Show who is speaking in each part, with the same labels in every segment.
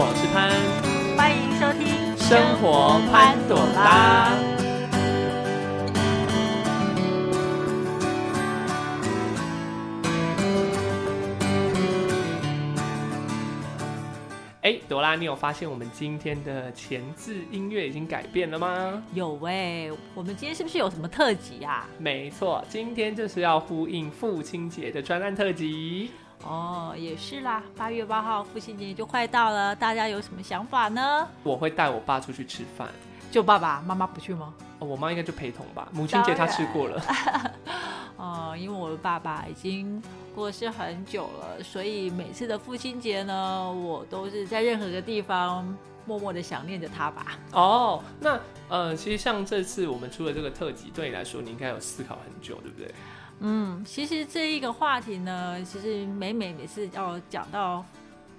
Speaker 1: 我是潘，
Speaker 2: 欢迎收听《
Speaker 1: 生活潘朵拉》。哎，朵拉，你有发现我们今天的前置音乐已经改变了吗？
Speaker 2: 有喂，我们今天是不是有什么特辑啊？
Speaker 1: 没错，今天就是要呼应父亲节的专案特辑。
Speaker 2: 哦，也是啦，八月八号父亲节就快到了，大家有什么想法呢？
Speaker 1: 我会带我爸出去吃饭，
Speaker 2: 就爸爸妈妈不去吗？
Speaker 1: 哦我妈应该就陪同吧。母亲节她吃过了，
Speaker 2: 哦、因为我的爸爸已经过世很久了，所以每次的父亲节呢，我都是在任何个地方默默的想念着他吧。
Speaker 1: 哦，那呃，其实像这次我们出了这个特辑，对你来说，你应该有思考很久，对不对？
Speaker 2: 嗯，其实这一个话题呢，其实每每每次要讲到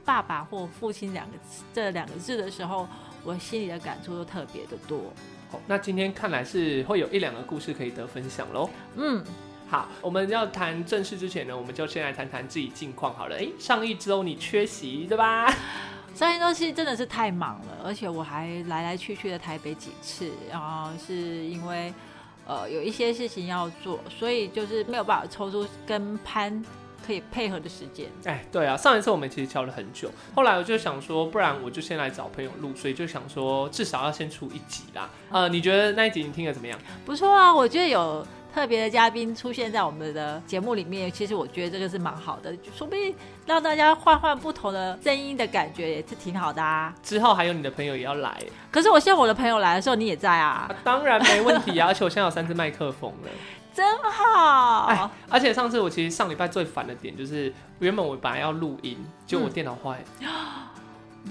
Speaker 2: 爸爸或父亲两个字这两个字的时候，我心里的感触都特别的多。
Speaker 1: 好，那今天看来是会有一两个故事可以得分享喽。
Speaker 2: 嗯，
Speaker 1: 好，我们要谈正事之前呢，我们就先来谈谈自己近况好了。哎，上一周你缺席对吧？
Speaker 2: 上一周其实真的是太忙了，而且我还来来去去的台北几次，然后是因为呃有一些事情要做，所以就是没有办法抽出跟潘可以配合的时间。
Speaker 1: 哎，对啊，上一次我们其实敲了很久，后来我就想说，不然我就先来找朋友录，所以就想说至少要先出一集啦。呃，你觉得那一集你听的怎么样？
Speaker 2: 不错啊，我觉得有特别的嘉宾出现在我们的节目里面，其实我觉得这个是蛮好的，就说不定让大家换换不同的声音的感觉也是挺好的啊。
Speaker 1: 之后还有你的朋友也要来，
Speaker 2: 可是我希望我的朋友来的时候你也在啊
Speaker 1: 啊，当然没问题啊，而且我现在有三支麦克风了。
Speaker 2: 真好。
Speaker 1: 哎，而且上次我其实上礼拜最烦的点就是，原本我本来要录音，结果我电脑坏了，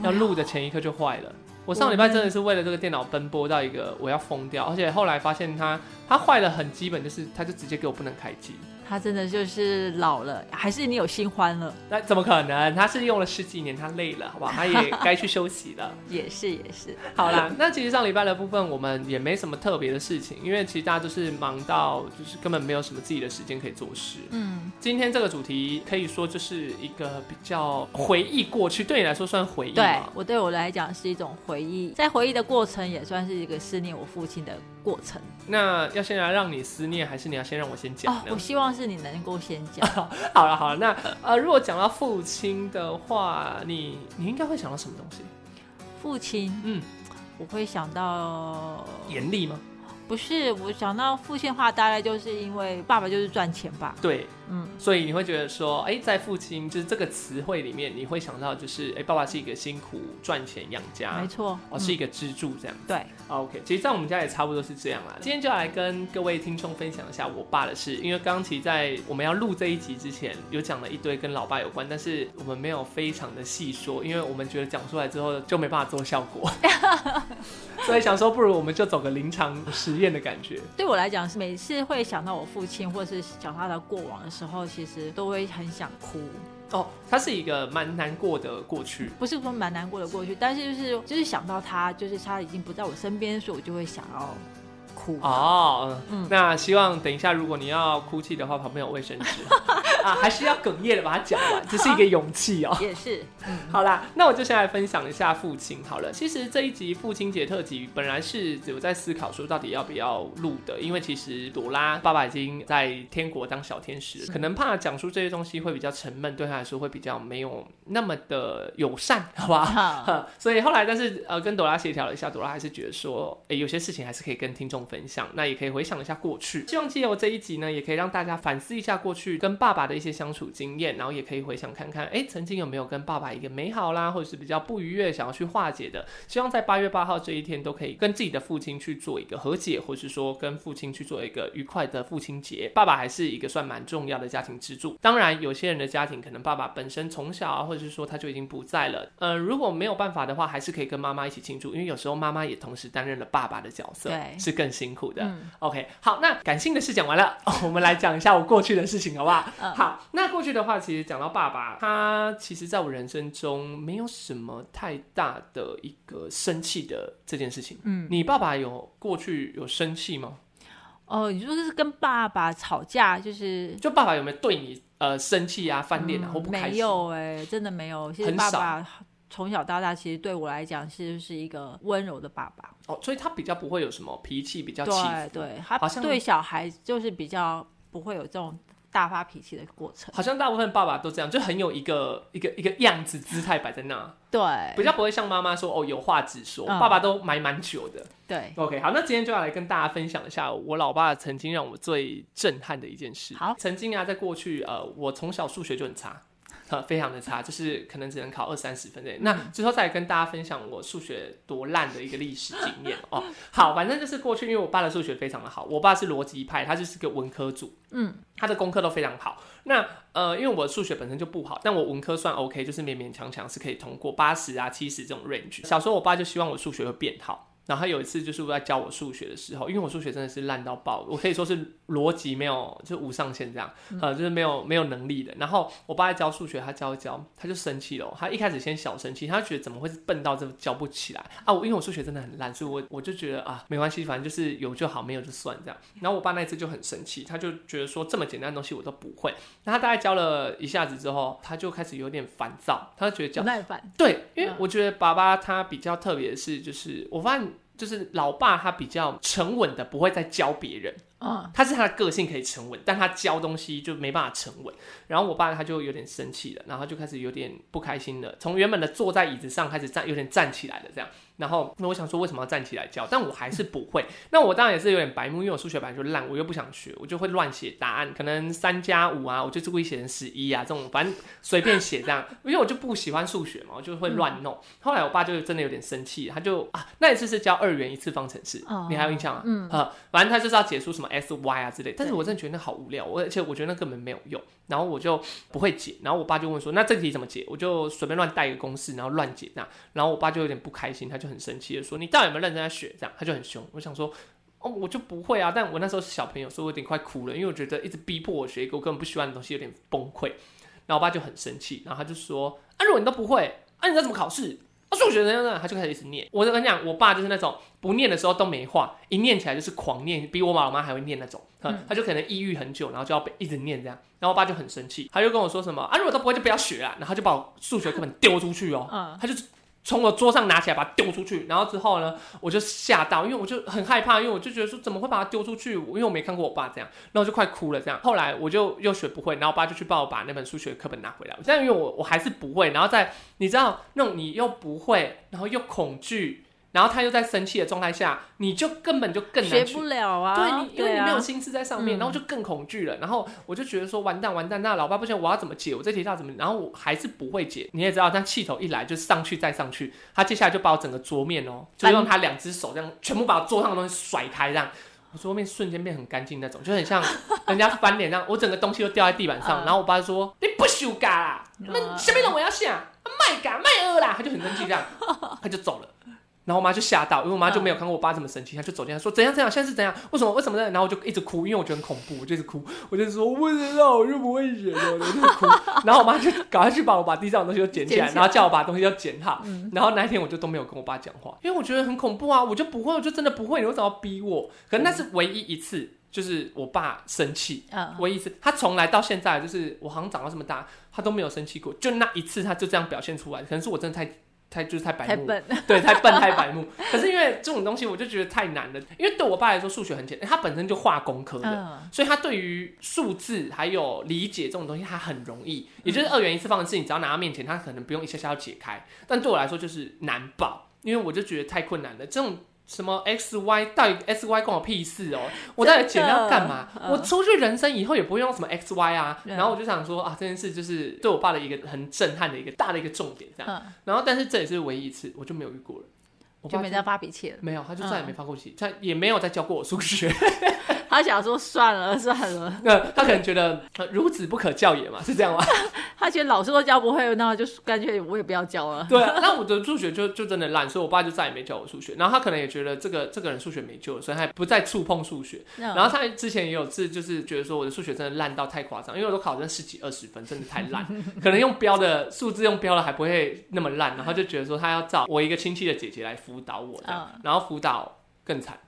Speaker 1: 要录的前一刻就坏了。我上礼拜真的是为了这个电脑奔波到一个我要疯掉，而且后来发现它它坏了很基本，就是它就直接给我不能开机。
Speaker 2: 他真的就是老了，还是你有新欢了？
Speaker 1: 那怎么可能？他是用了十几年，他累了，好不好？他也该去休息了。
Speaker 2: 也是也是，
Speaker 1: 好啦，那其实上礼拜的部分我们也没什么特别的事情，因为其实大家都是忙到就是根本没有什么自己的时间可以做事。
Speaker 2: 嗯，
Speaker 1: 今天这个主题可以说就是一个比较回忆过去，对你来说算回忆
Speaker 2: 对
Speaker 1: 吗？
Speaker 2: 我对我来讲是一种回忆，在回忆的过程也算是一个思念我父亲的过程。
Speaker 1: 那要先来让你思念，还是你要先让我先讲
Speaker 2: 哦，我希望是你能够先讲。
Speaker 1: 好了好了，那呃，如果讲到父亲的话，你你应该会想到什么东西？
Speaker 2: 父亲，
Speaker 1: 嗯，
Speaker 2: 我会想到，
Speaker 1: 严厉吗？
Speaker 2: 不是我想到父亲的话，大概就是因为爸爸就是赚钱吧。
Speaker 1: 对，
Speaker 2: 嗯，
Speaker 1: 所以你会觉得说，哎、在父亲就是这个词汇里面，你会想到就是，哎、爸爸是一个辛苦赚钱养家
Speaker 2: 没，错，
Speaker 1: 哦，
Speaker 2: 嗯
Speaker 1: 是一个支柱这样。
Speaker 2: 对
Speaker 1: ，OK，其实在我们家也差不多是这样啦。今天就来跟各位听众分享一下我爸的事，因为刚刚其实在我们要录这一集之前，有讲了一堆跟老爸有关，但是我们没有非常的细说，因为我们觉得讲出来之后就没办法做效果，所以想说不如我们就走个临场实验的感觉。
Speaker 2: 对我来讲是每次会想到我父亲，或是想他的过往的时候，其实都会很想哭。
Speaker 1: 哦，他是一个蛮难过的过去。
Speaker 2: 不是说蛮难过的过去，但是就是就是想到他，就是他已经不在我身边，所以我就会想要哭。
Speaker 1: 哦，嗯。
Speaker 2: 嗯。
Speaker 1: 那希望等一下，如果你要哭泣的话，旁边有卫生纸。啊，还是要哽咽的把它讲完，这是一个勇气哦。
Speaker 2: 也是，嗯，
Speaker 1: 好啦，那我就先来分享一下父亲好了。其实这一集父亲节特辑本来是有在思考说到底要不要录的，因为其实朵拉爸爸已经在天国当小天使，可能怕讲述这些东西会比较沉闷，对他来说会比较没有那么的友善，好吧？所以后来，但是呃，跟朵拉协调了一下，朵拉还是觉得说，诶，有些事情还是可以跟听众分享，那也可以回想一下过去。希望借由这一集呢，也可以让大家反思一下过去跟爸爸的一些相处经验，然后也可以回想看看，哎，曾经有没有跟爸爸一个美好啦，或者是比较不愉悦想要去化解的。希望在八月八号这一天，都可以跟自己的父亲去做一个和解，或是说跟父亲去做一个愉快的父亲节。爸爸还是一个算蛮重要的家庭支柱。当然，有些人的家庭可能爸爸本身从小啊，或者是说他就已经不在了。呃，如果没有办法的话，还是可以跟妈妈一起庆祝，因为有时候妈妈也同时担任了爸爸的角色，
Speaker 2: 对
Speaker 1: 是更辛苦的。
Speaker 2: 嗯
Speaker 1: OK，好，那感性的事讲完了，我们来讲一下我过去的事情，好不好？
Speaker 2: 嗯
Speaker 1: 好，那过去的话，其实讲到爸爸，他其实在我人生中没有什么太大的一个生气的这件事情。
Speaker 2: 嗯，
Speaker 1: 你爸爸有过去有生气吗？
Speaker 2: 哦，你说是跟爸爸吵架，就是
Speaker 1: 就爸爸有没有对你呃生气啊、翻脸啊、
Speaker 2: 嗯
Speaker 1: 或不开心？
Speaker 2: 没有哎、真的没有。其实
Speaker 1: 很少
Speaker 2: 爸爸从小到大，其实对我来讲，其实是一个温柔的爸爸。
Speaker 1: 哦，所以他比较不会有什么脾气比较起伏，
Speaker 2: 对对，他
Speaker 1: 好像
Speaker 2: 对小孩就是比较不会有这种大发脾气的过程。
Speaker 1: 好像大部分爸爸都这样，就很有一个一个一个样子姿态摆在那，
Speaker 2: 对，
Speaker 1: 比较不会像妈妈说哦有话直说，
Speaker 2: 嗯
Speaker 1: 爸爸都埋蛮久的。
Speaker 2: 对
Speaker 1: ，OK，好，那今天就要来跟大家分享一下我老爸曾经让我最震撼的一件事。
Speaker 2: 好
Speaker 1: 曾经啊，在过去呃，我从小数学就很差。呃，非常的差，就是可能只能考二三十分的。那之后再来跟大家分享我数学多烂的一个历史经验哦。好，反正就是过去，因为我爸的数学非常的好，我爸是逻辑派，他就是个文科组，
Speaker 2: 嗯，
Speaker 1: 他的功课都非常好。那呃，因为我数学本身就不好，但我文科算 OK，就是勉勉强强是可以通过八十啊、七十这种 range。小时候我爸就希望我数学会变好。然后他有一次就是在教我数学的时候，因为我数学真的是烂到爆，我可以说是逻辑没有，就无上限这样，呃，就是没有没有能力的。然后我爸在教数学，他教一教，他就生气了哦。他一开始先小生气，他觉得怎么会是笨到这么教不起来啊？我因为我数学真的很烂，所以我我就觉得啊，没关系，反正就是有就好，没有就算这样。然后我爸那一次就很生气，他就觉得说这么简单的东西我都不会。那他大概教了一下子之后，他就开始有点烦躁，他就觉得教
Speaker 2: 不耐烦。
Speaker 1: 对，因为
Speaker 2: 嗯
Speaker 1: 我觉得爸爸他比较特别的是，就是我发现就是老爸他比较沉稳的，不会再教别人。
Speaker 2: 啊，
Speaker 1: 他是他的个性可以沉稳，但他教东西就没办法沉稳。然后我爸他就有点生气了，然后就开始有点不开心了，从原本的坐在椅子上开始站，有点站起来了这样。然后那我想说为什么要站起来教？但我还是不会。那我当然也是有点白目，因为我数学本来就烂，我又不想学，我就会乱写答案，可能三加五啊，我就故意写成十一啊，这种反正随便写这样，因为我就不喜欢数学嘛，我就会乱弄。后来我爸就真的有点生气，他就啊那一次是教二元一次方程式，
Speaker 2: 哦
Speaker 1: 你还有印象吗？
Speaker 2: 嗯
Speaker 1: 啊，反正他就是要解出什么 s y 啊之类，但是我真的觉得那好无聊，我而且我觉得那根本没有用，然后我就不会解，然后我爸就问说，那这题怎么解？我就随便乱带一个公式，然后乱解这样，然后我爸就有点不开心，他就很生气的说，你到底有没有认真在学？这样，他就很凶，我想说。哦，我就不会啊，但我那时候是小朋友，所以我有点快哭了，因为我觉得一直逼迫我学一个我根本不喜欢的东西，有点崩溃。然后我爸就很生气，然后他就说：“啊，如果你都不会，啊，你在怎么考试？啊，数学怎样怎样？”他就开始一直念。我就跟你讲，我爸就是那种不念的时候都没话，一念起来就是狂念，比我妈我妈还会念那种。嗯，他就可能抑郁很久，然后就要被一直念这样。然后我爸就很生气，他就跟我说什么：“啊，如果都不会就不要学了。”然后他就把我数学课本丢出去哦。
Speaker 2: 嗯，
Speaker 1: 他就从我桌上拿起来把它丢出去，然后之后呢，我就吓到，因为我就很害怕，因为我就觉得说怎么会把它丢出去？因为我没看过我爸这样，然后就快哭了这样。后来我就又学不会，然后我爸就去帮我把那本数学课本拿回来，这样因为我我还是不会，然后在你知道那种你又不会，然后又恐惧，然后他又在生气的状态下，你就根本就更难去
Speaker 2: 学不了啊。
Speaker 1: 对你，因为你
Speaker 2: 啊
Speaker 1: 没有心思在上面，
Speaker 2: 嗯
Speaker 1: 然后就更恐惧了。然后我就觉得说，完蛋完蛋，那老爸不行，我要怎么解？我这题要怎么？然后我还是不会解。你也知道，那气头一来就上去再上去，他接下来就把我整个桌面哦，就用他两只手这样全部把桌上的东西甩开，这样我桌面瞬间变很干净那种，就很像 人家翻脸这样，我整个东西都掉在地板上。
Speaker 2: 嗯
Speaker 1: 然后我爸就说：“你不修改啦，那下面的我要下卖嘎卖饿啦。”他就很生气这样，他就走了。然后我妈就吓到，因为我妈就没有看过我爸这么生气，她就走进来说怎样怎样，现在是怎样？为什么为什么呢？然后我就一直哭，因为我觉得很恐怖，我就一直哭，我就说我不知道，我就不会写的，我就哭。然后我妈就赶快去把我把地上的东西都捡起来，然后叫我把东西都捡好。
Speaker 2: 嗯
Speaker 1: 然后那一天我就都没有跟我爸讲话，因为我觉得很恐怖啊，我就不会，我就真的不会，你为什么要逼我？可能那是唯一一次，就是我爸生气，
Speaker 2: 嗯，
Speaker 1: 唯一一次，他从来到现在就是我好像长到这么大，他都没有生气过，就那一次他就这样表现出来，可能是我真的太太就是太白目，
Speaker 2: 太笨。
Speaker 1: 对，太笨太白目。可是因为这种东西，我就觉得太难了，因为对我爸来说数学很简单，他本身就化工科的。
Speaker 2: 嗯，
Speaker 1: 所以他对于数字还有理解这种东西，他很容易，也就是二元一次方程式，你只要拿到面前，他可能不用一下下要解开。但对我来说就是难爆，因为我就觉得太困难了。这种什么 x y 到底 x y 关我屁事哦？我到底解那要干嘛？我出去人生以后也不会用什么 x y 啊。然后我就想说啊，这件事就是对我爸的一个很震撼的一个大的一个重点，这样。
Speaker 2: 嗯，
Speaker 1: 然后但是这也是唯一一次，我就没有遇过了。我爸
Speaker 2: 就没再发脾气了。
Speaker 1: 没有，他就再也没
Speaker 2: 嗯
Speaker 1: 发过脾气，他也没有再教过我数学。
Speaker 2: 他想说算了算了，
Speaker 1: 那他可能觉得、呃孺子不可教也嘛，是这样吗？
Speaker 2: 他觉得老师都教不会，那就干脆我也不要教了。
Speaker 1: 对啊，那我的数学就就真的烂，所以我爸就再也没教我数学。然后他可能也觉得这个这个人数学没救了，所以他也不再触碰数学。
Speaker 2: 然
Speaker 1: 然后他之前也有次就是觉得说我的数学真的烂到太夸张，因为我都考成十几二十分，真的太烂，可能用标的数字用标的还不会那么烂，然后就觉得说他要找我一个亲戚的姐姐来辅导我这样，然后辅导更惨，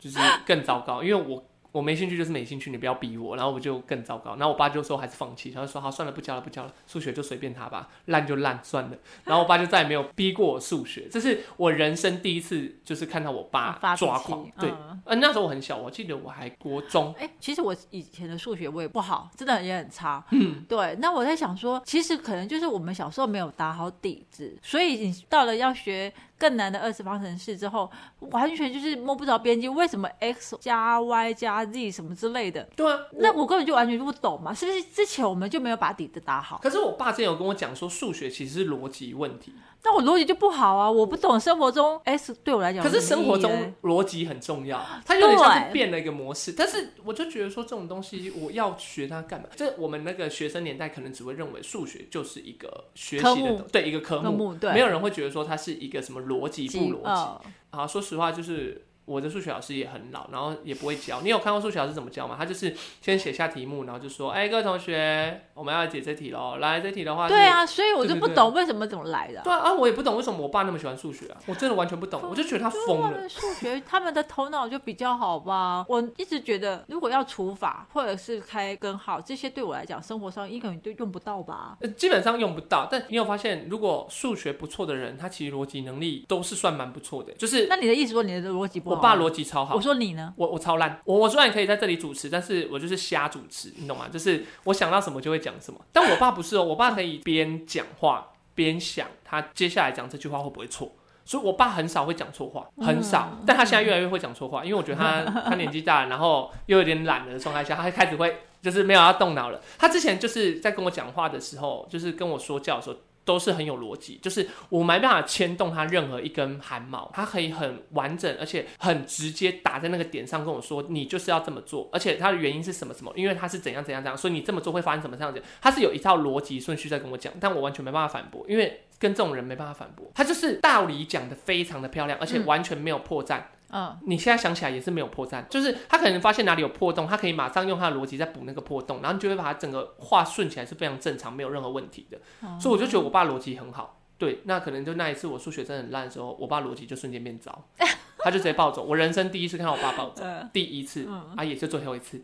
Speaker 1: 就是更糟糕，因为我我没兴趣就是没兴趣，你不要逼我，然后我就更糟糕。然后我爸就说还是放弃，他就说好算了，不教了，不教了，数学就随便他吧，烂就烂算了。然后我爸就再也没有逼过我数学，这是我人生第一次就是看到我爸
Speaker 2: 发
Speaker 1: 抓狂。对，
Speaker 2: 嗯
Speaker 1: 呃，那时候我很小，我记得我还国中，
Speaker 2: 哎、其实我以前的数学我也不好，真的也很差。嗯，对。那我在想说，其实可能就是我们小时候没有打好底子，所以你到了要学更难的二次方程式之后，完全就是摸不着边际。为什么 x 加 y 加 z 什么之类的？
Speaker 1: 对啊，
Speaker 2: 那我根本就完全不懂嘛，是不是？之前我们就没有把底子打好，
Speaker 1: 可是我爸之前有跟我讲说，数学其实是逻辑问题，
Speaker 2: 那我逻辑就不好啊！我不懂生活中 S 对我来讲
Speaker 1: 可是生活中逻辑很重要，它有点像是变了一个模式。但是我就觉得说这种东西我要学它干嘛？这我们那个学生年代可能只会认为数学就是一个学习的
Speaker 2: 科
Speaker 1: 对一个科
Speaker 2: 科目对
Speaker 1: 没有人会觉得说它是一个什么逻辑不逻辑。
Speaker 2: 呃
Speaker 1: 好，说实话就是。我的数学老师也很老，然后也不会教。你有看过数学老师怎么教吗？他就是先写下题目，然后就说：“哎、各位同学，我们要来解这题喽。来，这题的话，
Speaker 2: 对啊，所以我就不懂为什么怎么来的啊。
Speaker 1: 对啊，啊，我也不懂为什么我爸那么喜欢数学啊，我真的完全不懂，我就觉得他疯了。
Speaker 2: 数学，他们的头脑就比较好吧。我一直觉得，如果要除法或者是开根号，这些对我来讲，生活上一根本都用不到吧。
Speaker 1: 呃，基本上用不到，但你有发现，如果数学不错的人，他其实逻辑能力都是算蛮不错的。就是
Speaker 2: 那你的意思说你的逻辑不好？
Speaker 1: 我爸逻辑超好
Speaker 2: 我，说你呢？
Speaker 1: 我我超烂。我我虽然可以在这里主持，但是我就是瞎主持，你懂吗？就是我想到什么就会讲什么。但我爸不是哦，我爸可以边讲话边想他接下来讲这句话会不会错。所以，我爸很少会讲错话，很少。但他现在越来越会讲错话，因为我觉得他他年纪大了，然后又有点懒的状态下，他开始会就是没有要动脑了。他之前就是在跟我讲话的时候，就是跟我说教的时候，都是很有逻辑，就是我没办法牵动他任何一根汗毛，他可以很完整，而且很直接打在那个点上跟我说，你就是要这么做，而且他的原因是什么什么，因为他是怎样怎样怎样，所以你这么做会发生什么这样子，他是有一套逻辑顺序在跟我讲，但我完全没办法反驳，因为跟这种人没办法反驳，他就是道理讲的非常的漂亮，而且完全没有破绽。
Speaker 2: 嗯，
Speaker 1: 你现在想起来也是没有破绽，就是他可能发现哪里有破洞，他可以马上用他的逻辑再补那个破洞，然后你就会把他整个话顺起来是非常正常，没有任何问题的。所以我就觉得我爸逻辑很好。对，那可能就那一次我数学真的很烂的时候，我爸逻辑就瞬间变糟，他就直接暴走。我人生第一次看到我爸暴走，
Speaker 2: 嗯
Speaker 1: 第一次啊，也是最后一次。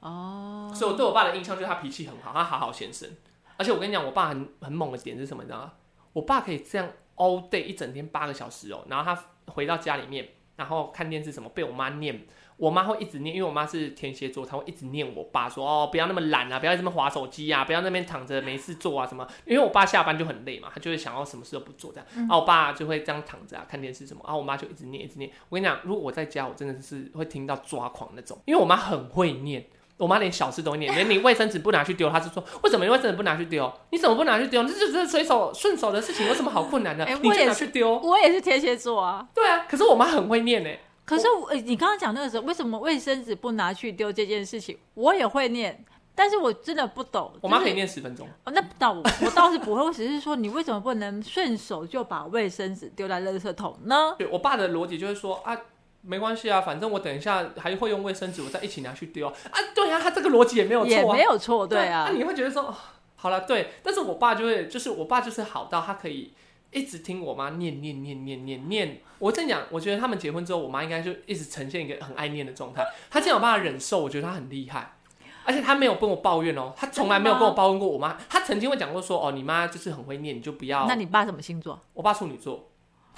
Speaker 2: 哦，
Speaker 1: 所以我对我爸的印象就是他脾气很好，他好好先生。而且我跟你讲，我爸很很猛的点是什么？你知道吗？我爸可以这样 all day 一整天八个小时哦，然后他回到家里面，然后看电视什么，被我妈念，我妈会一直念，因为我妈是天蝎座，她会一直念我爸说哦，不要那么懒啊，不要这么划手机啊，不要那边躺着没事做啊什么。因为我爸下班就很累嘛，他就会想要什么事都不做这样，然后我爸就会这样躺着啊看电视什么，然后我妈就一直念一直念。我跟你讲，如果我在家，我真的是会听到抓狂那种，因为我妈很会念。我妈连小事都会念，连你卫生纸不拿去丢，她就说为什么你卫生纸不拿去丢？你怎么不拿去丢？这就是随手顺手的事情，有什么好困难的？你就拿去丢。
Speaker 2: 我也是天蝎座啊。
Speaker 1: 对啊，可是我妈很会念呢、
Speaker 2: 可是我，呃你刚刚讲那个时候，为什么卫生纸不拿去丢这件事情，我也会念，但是我真的不懂。
Speaker 1: 我妈可以念十分钟。
Speaker 2: 哦，那倒我我倒是不会，我只是说你为什么不能顺手就把卫生纸丢在垃圾桶呢？
Speaker 1: 对我爸的逻辑就是说啊，没关系啊，反正我等一下还会用卫生纸，我再一起拿去丢啊。啊，对啊，他这个逻辑也没有错啊。
Speaker 2: 没有错，对啊
Speaker 1: 那、，你会觉得说，哦好了，对，但是我爸就会，就是我爸就是好到他可以一直听我妈念念念念念念。我跟你讲，我觉得他们结婚之后，我妈应该就一直呈现一个很爱念的状态。她这样有办法忍受，我觉得她很厉害。而且她没有跟我抱怨哦，她从来没有跟我抱怨过我妈。她曾经会讲过说，哦，你妈就是很会念，你就不要。
Speaker 2: 那你爸什么星座？
Speaker 1: 我爸处女座，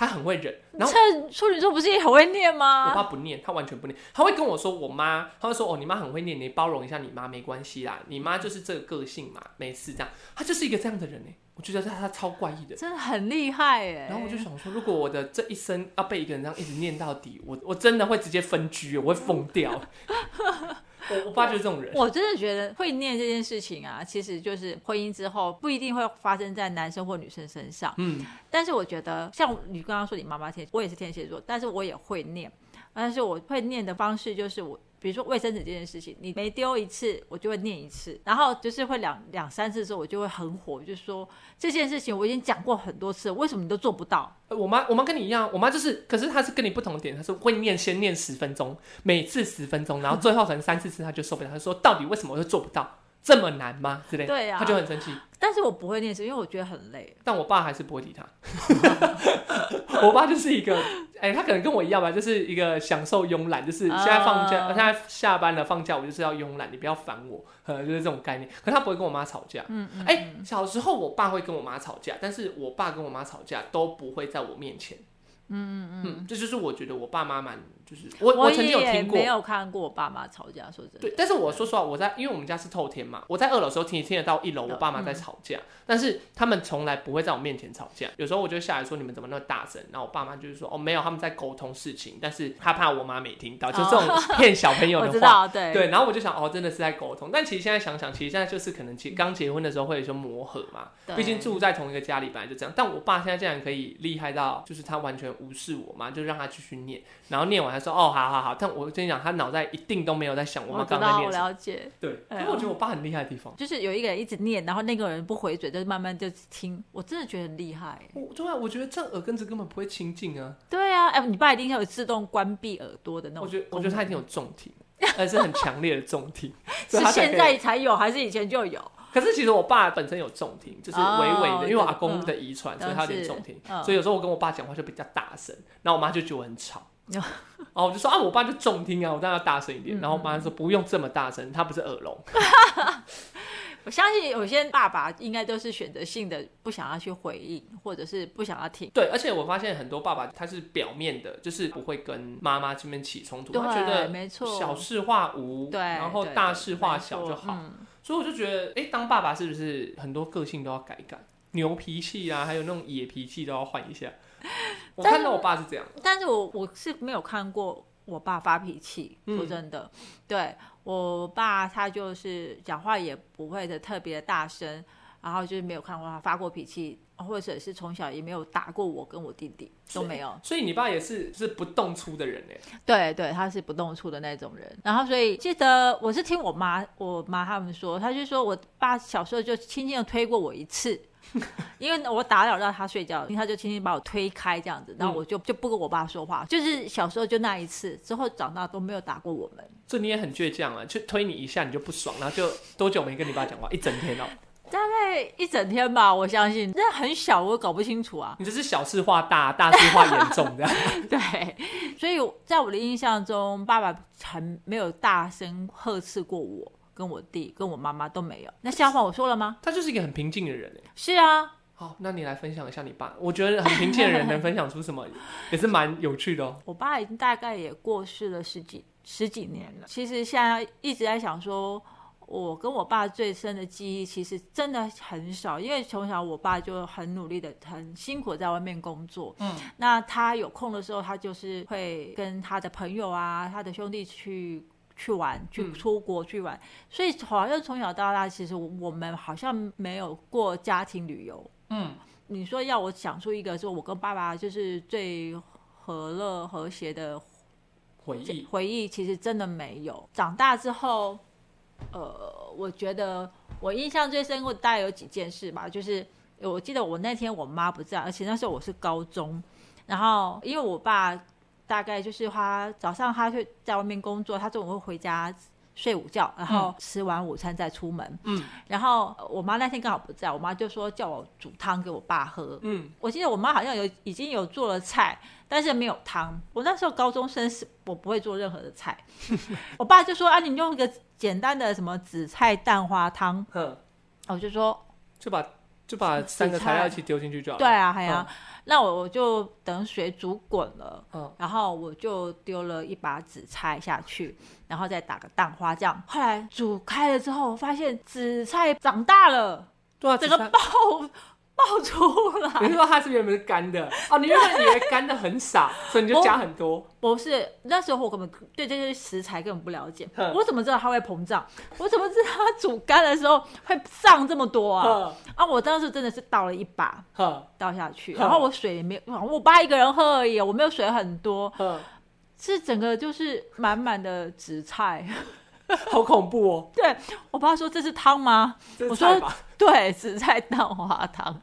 Speaker 1: 他很会忍。然后
Speaker 2: 趁处女座不是也很会念吗我？
Speaker 1: 爸不念，他完全不念，他会跟我说我妈，他会说哦，你妈很会念，你包容一下你妈没关系啦，你妈就是这个个性嘛，没事这样，他就是一个这样的人呢，我觉得他他超怪异的。
Speaker 2: 真的很厉害哎。
Speaker 1: 然后我就想说，如果我的这一生要被一个人这样一直念到底，我我真的会直接分居，我会疯掉。我我爸就是这种人，
Speaker 2: 我真的觉得会念这件事情啊，其实就是婚姻之后不一定会发生在男生或女生身上。
Speaker 1: 嗯，
Speaker 2: 但是我觉得，像你刚刚说你妈妈天，我也是天蝎座，但是我也会念，但是我会念的方式就是我。比如说卫生纸这件事情，你没丢一次，我就会念一次，然后就是会两两三次之后，我就会很火，就说这件事情我已经讲过很多次，为什么你都做不到？
Speaker 1: 呃我妈我妈跟你一样，我妈就是，可是她是跟你不同点，她是会念先念十分钟，每次十分钟，然后最后可能三四次她就受不了，她说到底为什么我会做不到？这么难吗？之类的，
Speaker 2: 对啊
Speaker 1: 他就很生气。
Speaker 2: 但是我不会念诗，因为我觉得很累。
Speaker 1: 但我爸还是不会理他。我爸就是一个，哎、他可能跟我一样吧，就是一个享受慵懒，就是现在放假，
Speaker 2: 啊
Speaker 1: 现在下班了放假，我就是要慵懒，你不要烦我，可能，就是这种概念。可他不会跟我妈吵架。
Speaker 2: 嗯嗯，
Speaker 1: 哎、小时候我爸会跟我妈吵架，但是我爸跟我妈吵架都不会在我面前。嗯嗯嗯，这就是我觉得我爸妈蛮，就是我
Speaker 2: 我
Speaker 1: 曾经有听过
Speaker 2: 没，有看过我爸妈吵架，说真的。
Speaker 1: 对，但是我说实话，我在因为我们家是透天嘛，我在二楼的时候听听得到一楼我爸妈在吵架，但是他们从来不会在我面前吵架。有时候我就下来说你们怎么那么大声，然后我爸妈就是说哦没有，他们在沟通事情，但是他怕我妈没听到，就这种骗小朋友的话。
Speaker 2: 知道，对
Speaker 1: 对，然后我就想，哦，真的是在沟通。但其实现在想想，其实现在就是可能结刚结婚的时候会有一些磨合嘛，毕竟住在同一个家里本来就这样。但我爸现在竟然可以厉害到，就是他完全无视我妈，就让他继续念，然后念完他说，哦，好好好。但我跟你讲，他脑袋一定都没有在想我
Speaker 2: 们
Speaker 1: 刚刚在念什么。
Speaker 2: 了解。
Speaker 1: 对，
Speaker 2: 哎呀
Speaker 1: 可是我觉得我爸很厉害的地方。
Speaker 2: 就是有一个人一直念，然后那个人不回嘴，就慢慢就听。我真的觉得很厉害。
Speaker 1: 我对啊，我觉得这样耳根子根本不会清净啊。
Speaker 2: 对啊，哎，你爸一定有自动关闭耳朵的那种。
Speaker 1: 我觉得，我觉得他一定有重听，而且是很强烈的重听。
Speaker 2: 是现在才有，还是以前就有？
Speaker 1: 可是其实我爸本身有重听，就是微微的，
Speaker 2: 哦
Speaker 1: 因为我阿公的遗传，
Speaker 2: 嗯
Speaker 1: 所以他有点重听，
Speaker 2: 嗯
Speaker 1: 所以有时候我跟我爸讲话就比较大声，然后我妈就觉得我很吵。
Speaker 2: 哦
Speaker 1: 然后我就说啊，我爸就重听啊，我当然要大声一点。
Speaker 2: 嗯
Speaker 1: 然后我妈说不用这么大声，他不是耳聋。
Speaker 2: 我相信有些爸爸应该都是选择性的不想要去回应，或者是不想要听。
Speaker 1: 对，而且我发现很多爸爸他是表面的，就是不会跟妈妈这边起冲突，他觉，得
Speaker 2: 没错，
Speaker 1: 小事化无，
Speaker 2: 对，
Speaker 1: 然后
Speaker 2: 对
Speaker 1: 大事化小就好。
Speaker 2: 嗯
Speaker 1: 所以我就觉得，哎、当爸爸是不是很多个性都要改改？牛脾气啊，还有那种野脾气都要换一下。我看到我爸是这样，
Speaker 2: 但是我我是没有看过我爸发脾气，
Speaker 1: 嗯
Speaker 2: 说真的，对我爸他就是讲话也不会的特别大声，然后就是没有看过他发过脾气，或者是从小也没有打过我跟我弟弟都没有。
Speaker 1: 所以你爸也是是不动粗的人哎。
Speaker 2: 对对，他是不动粗的那种人。然后所以记得我是听我妈我妈他们说，他就说我爸小时候就轻轻的推过我一次。因为我打扰到他睡觉，他就轻轻把我推开这样子，然后我就就不跟我爸说话，就是小时候就那一次，之后长大都没有打过我们。
Speaker 1: 这你也很倔强啊，就推你一下你就不爽，然后就多久没跟你爸讲话？一整天哦、
Speaker 2: 大概一整天吧，我相信，那很小，我搞不清楚啊。
Speaker 1: 你这是小事化大，大事化严重这样。
Speaker 2: 对，所以在我的印象中，爸爸很没有大声呵斥过我，跟我弟、跟我妈妈都没有。那笑话我说了吗？
Speaker 1: 他就是一个很平静的人哎。
Speaker 2: 是啊，
Speaker 1: 好，那你来分享一下你爸。我觉得很平静的人能分享出什么，也是蛮有趣的哦。
Speaker 2: 我爸已经大概也过世了十几十几年了。其实现在一直在想说，我跟我爸最深的记忆其实真的很少，因为从小我爸就很努力的、很辛苦在外面工作。
Speaker 1: 嗯，
Speaker 2: 那他有空的时候，他就是会跟他的朋友啊、他的兄弟去。去玩，去
Speaker 1: 嗯
Speaker 2: 出国去玩，所以好像从小到大，其实我们好像没有过家庭旅游。
Speaker 1: 嗯，
Speaker 2: 你说要我想出一个，说我跟爸爸就是最和乐和谐的
Speaker 1: 回忆。
Speaker 2: 回忆，其实真的没有。长大之后，呃，我觉得我印象最深刻大概有几件事吧，就是我记得我那天我妈不在，而且那时候我是高中，然后因为我爸大概就是他早上他会在外面工作，他中午会回家。睡午觉，然后吃完午餐再出门。
Speaker 1: 嗯，
Speaker 2: 然后呃我妈那天刚好不在，我妈就说叫我煮汤给我爸喝。
Speaker 1: 嗯，
Speaker 2: 我记得我妈好像有已经有做了菜，但是没有汤。我那时候高中生是我不会做任何的菜，我爸就说啊，你用一个简单的什么紫菜蛋花汤，
Speaker 1: 嗯，
Speaker 2: 我就说
Speaker 1: 就把就把三个材料一起丢进去就好了。
Speaker 2: 对啊，还呀、那我我就等水煮滚了，
Speaker 1: 嗯
Speaker 2: 然后我就丢了一把紫菜下去，然后再打个蛋花酱。后来煮开了之后，我发现紫菜长大了，
Speaker 1: 对啊，
Speaker 2: 整个爆爆出来。
Speaker 1: 你是说它是原本是干的哦？你原本以为干的很少，所以你就加很多。
Speaker 2: 不是，那时候我根本对这些食材根本不了解，我怎么知道它会膨胀？我怎么知道它煮干的时候会上这么多啊？啊，我当时真的是倒了一把
Speaker 1: 哼
Speaker 2: 倒下去，然后我水也没有，我爸一个人喝而已，我没有水很多，
Speaker 1: 哼，
Speaker 2: 是整个就是满满的紫菜。
Speaker 1: 好恐怖哦！
Speaker 2: 对我爸说这是汤吗？我说？对，紫菜蛋花汤。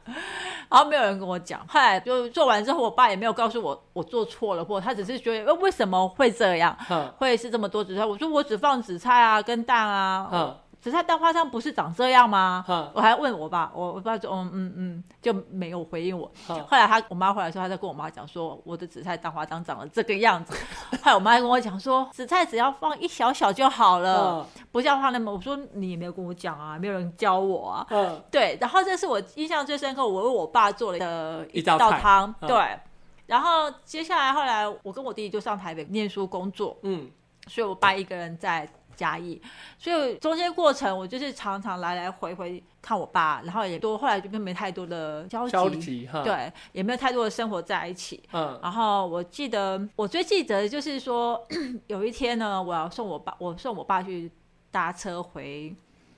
Speaker 2: 然后没有人跟我讲，后来就做完之后，我爸也没有告诉我我做错了，或他只是觉得呃为什么会这样。
Speaker 1: 哼
Speaker 2: 会是这么多紫菜？我说我只放紫菜啊，跟蛋啊，
Speaker 1: 哼，
Speaker 2: 紫菜蛋花汤不是长这样吗？我还问我爸，我我爸说嗯嗯嗯，就没有回应我。
Speaker 1: 哈
Speaker 2: 后来他我妈回来说，他在跟我妈讲说，我的紫菜蛋花汤长了这个样子。后来我妈还跟我讲说，紫菜只要放一小小就好了，
Speaker 1: 嗯
Speaker 2: 不要放那么。我说你也没有跟我讲啊，没有人教我啊。
Speaker 1: 嗯
Speaker 2: 对，然后这是我印象最深刻，我为我爸做了的
Speaker 1: 一道
Speaker 2: 汤。
Speaker 1: 嗯
Speaker 2: 对，然后接下来后来我跟我弟弟就上台北念书工作，
Speaker 1: 嗯
Speaker 2: 所以我爸一个人在嘉义，所以中间过程我就是常常来来回回看我爸，然后也多后来就没太多的交集，对，也没有太多的生活在一起。
Speaker 1: 嗯
Speaker 2: 然后我记得我最记得的就是说，有一天呢，我要送我爸，我送我爸去搭车回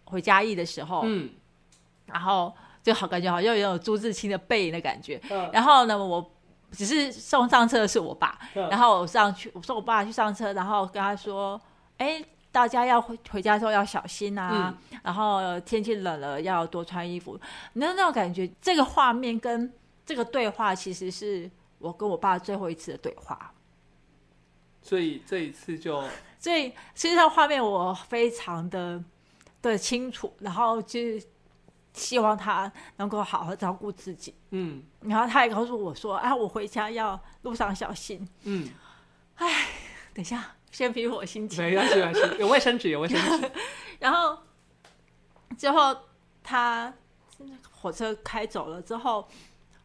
Speaker 2: 回嘉义的时候，
Speaker 1: 嗯
Speaker 2: 然后就好感觉好像有种朱自清的背影的感觉。
Speaker 1: 嗯
Speaker 2: 然后呢，我只是送上车的是我爸，
Speaker 1: 嗯
Speaker 2: 然后我上去，我送我爸去上车，然后跟他说：“哎，大家要回回家的时候要小心啊，然后天气冷了要多穿衣服。”那那种感觉，这个画面跟这个对话，其实是我跟我爸最后一次的对话。
Speaker 1: 所以这一次就
Speaker 2: 所以实际上画面我非常的的清楚，然后就是希望他能够好好照顾自己。
Speaker 1: 嗯
Speaker 2: 然后他也告诉我说：“啊，我回家要路上小心。
Speaker 1: 嗯，”哎
Speaker 2: 等一下，先平我心情。
Speaker 1: 没关系没关系，有卫生纸有卫生纸，
Speaker 2: 然后之后他火车开走了之后，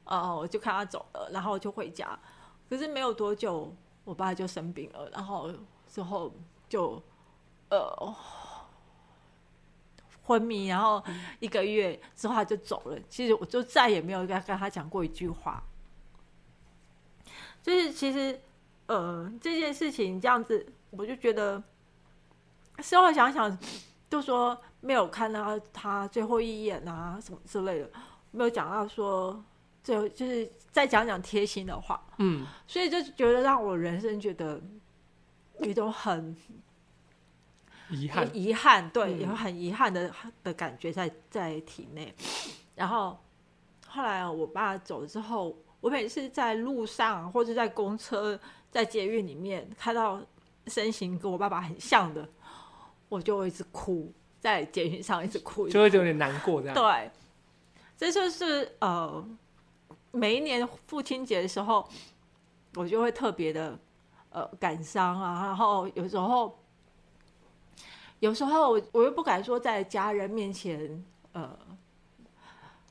Speaker 2: 呃，我就看他走了，然后我就回家。可是没有多久，我爸就生病了，然后之后就呃昏迷，然后一个月之后他就走了。其实我就再也没有跟跟他讲过一句话。就是其实呃这件事情这样子，我就觉得事后想想，就说没有看到他最后一眼啊什么之类的，没有讲到说最后就是再讲讲贴心的话，
Speaker 1: 嗯。
Speaker 2: 所以就觉得让我人生觉得有一种很
Speaker 1: 遗憾，
Speaker 2: 遗憾，对，
Speaker 1: 嗯。
Speaker 2: 有很遗憾的的感觉在在体内。然后后来我爸走了之后，我每次在路上或者在公车、在监狱里面看到身形跟我爸爸很像的，我就会一直哭，在监狱上一直哭，
Speaker 1: 就会有点难过这样，
Speaker 2: 对，这就是呃，每一年父亲节的时候，我就会特别的呃感伤啊，然后有时候，有时候我我又不敢说在家人面前呃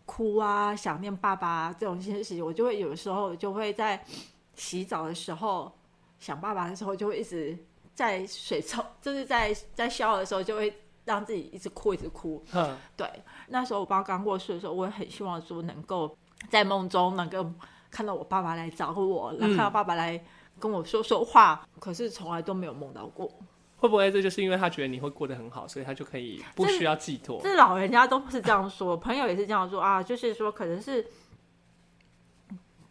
Speaker 2: 哭啊，想念爸爸、啊、这种些事情，我就会有时候就会在洗澡的时候想爸爸的时候，就会一直在水冲，就是在在笑的时候就会让自己一直哭，一直哭。
Speaker 1: 嗯
Speaker 2: 对，那时候我爸刚过世的时候，我也很希望说能够在梦中能够看到我爸爸来找我，然后看到爸爸来跟我说说话，可是从来都没有梦到过。
Speaker 1: 会不会这就是因为他觉得你会过得很好，所以他就可以不需要寄托？
Speaker 2: 这老人家都是这样说，朋友也是这样说啊，就是说可能是